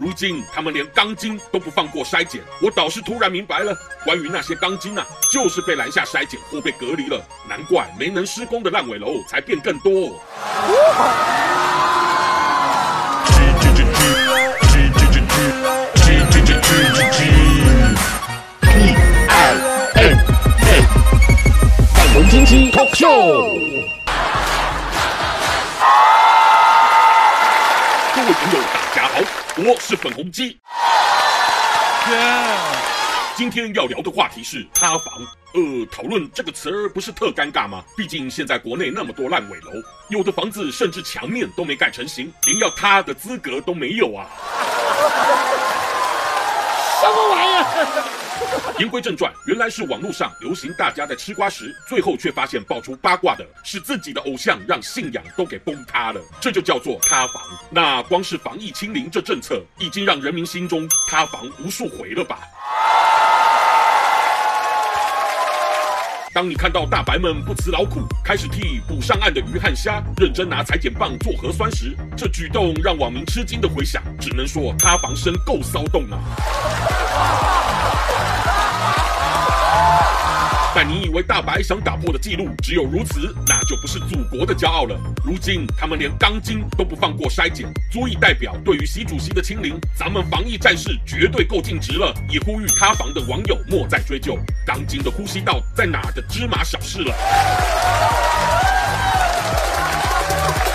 如今他们连钢筋都不放过筛检，我倒是突然明白了，关于那些钢筋啊，就是被拦下筛检或被隔离了，难怪没能施工的烂尾楼才变更多。我是粉红鸡。今天要聊的话题是塌房。呃，讨论这个词儿不是特尴尬吗？毕竟现在国内那么多烂尾楼，有的房子甚至墙面都没盖成型，连要塌的资格都没有啊！什么玩意儿？言归正传，原来是网络上流行，大家在吃瓜时，最后却发现爆出八卦的是自己的偶像，让信仰都给崩塌了，这就叫做塌房。那光是防疫清零这政策，已经让人民心中塌房无数回了吧？当你看到大白们不辞劳苦，开始替补上岸的鱼和虾认真拿裁剪棒做核酸时，这举动让网民吃惊的回响，只能说塌房声够骚动啊！但你以为大白想打破的记录只有如此，那就不是祖国的骄傲了。如今他们连钢筋都不放过筛检，足以代表对于习主席的清零，咱们防疫战士绝对够尽职了。也呼吁塌房的网友莫再追究钢筋的呼吸道在哪的芝麻小事了。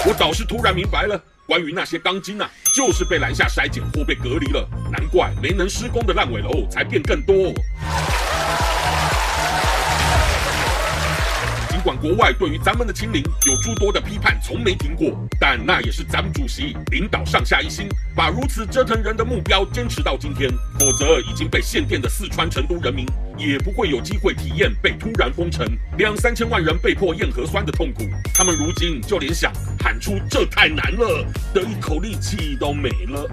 我倒是突然明白了，关于那些钢筋啊，就是被拦下筛检或被隔离了，难怪没能施工的烂尾楼才变更多。管国外对于咱们的清零有诸多的批判，从没停过，但那也是咱们主席领导上下一心，把如此折腾人的目标坚持到今天。否则，已经被限电的四川成都人民也不会有机会体验被突然封城、两三千万人被迫验核酸的痛苦。他们如今就连想喊出“这太难了”的一口力气都没了。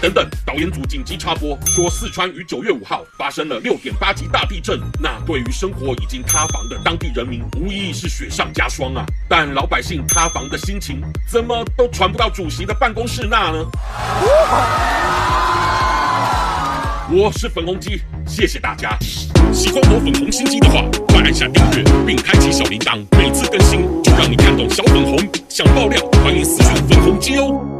等等，导演组紧急插播，说四川于九月五号发生了六点八级大地震，那对于生活已经塌房的当地人民，无疑是雪上加霜啊。但老百姓塌房的心情，怎么都传不到主席的办公室那呢？我是粉红鸡，谢谢大家。喜欢我粉红心机的话，快按下订阅并开启小铃铛，每次更新就让你看懂小粉红。想爆料，欢迎私讯粉红鸡哦。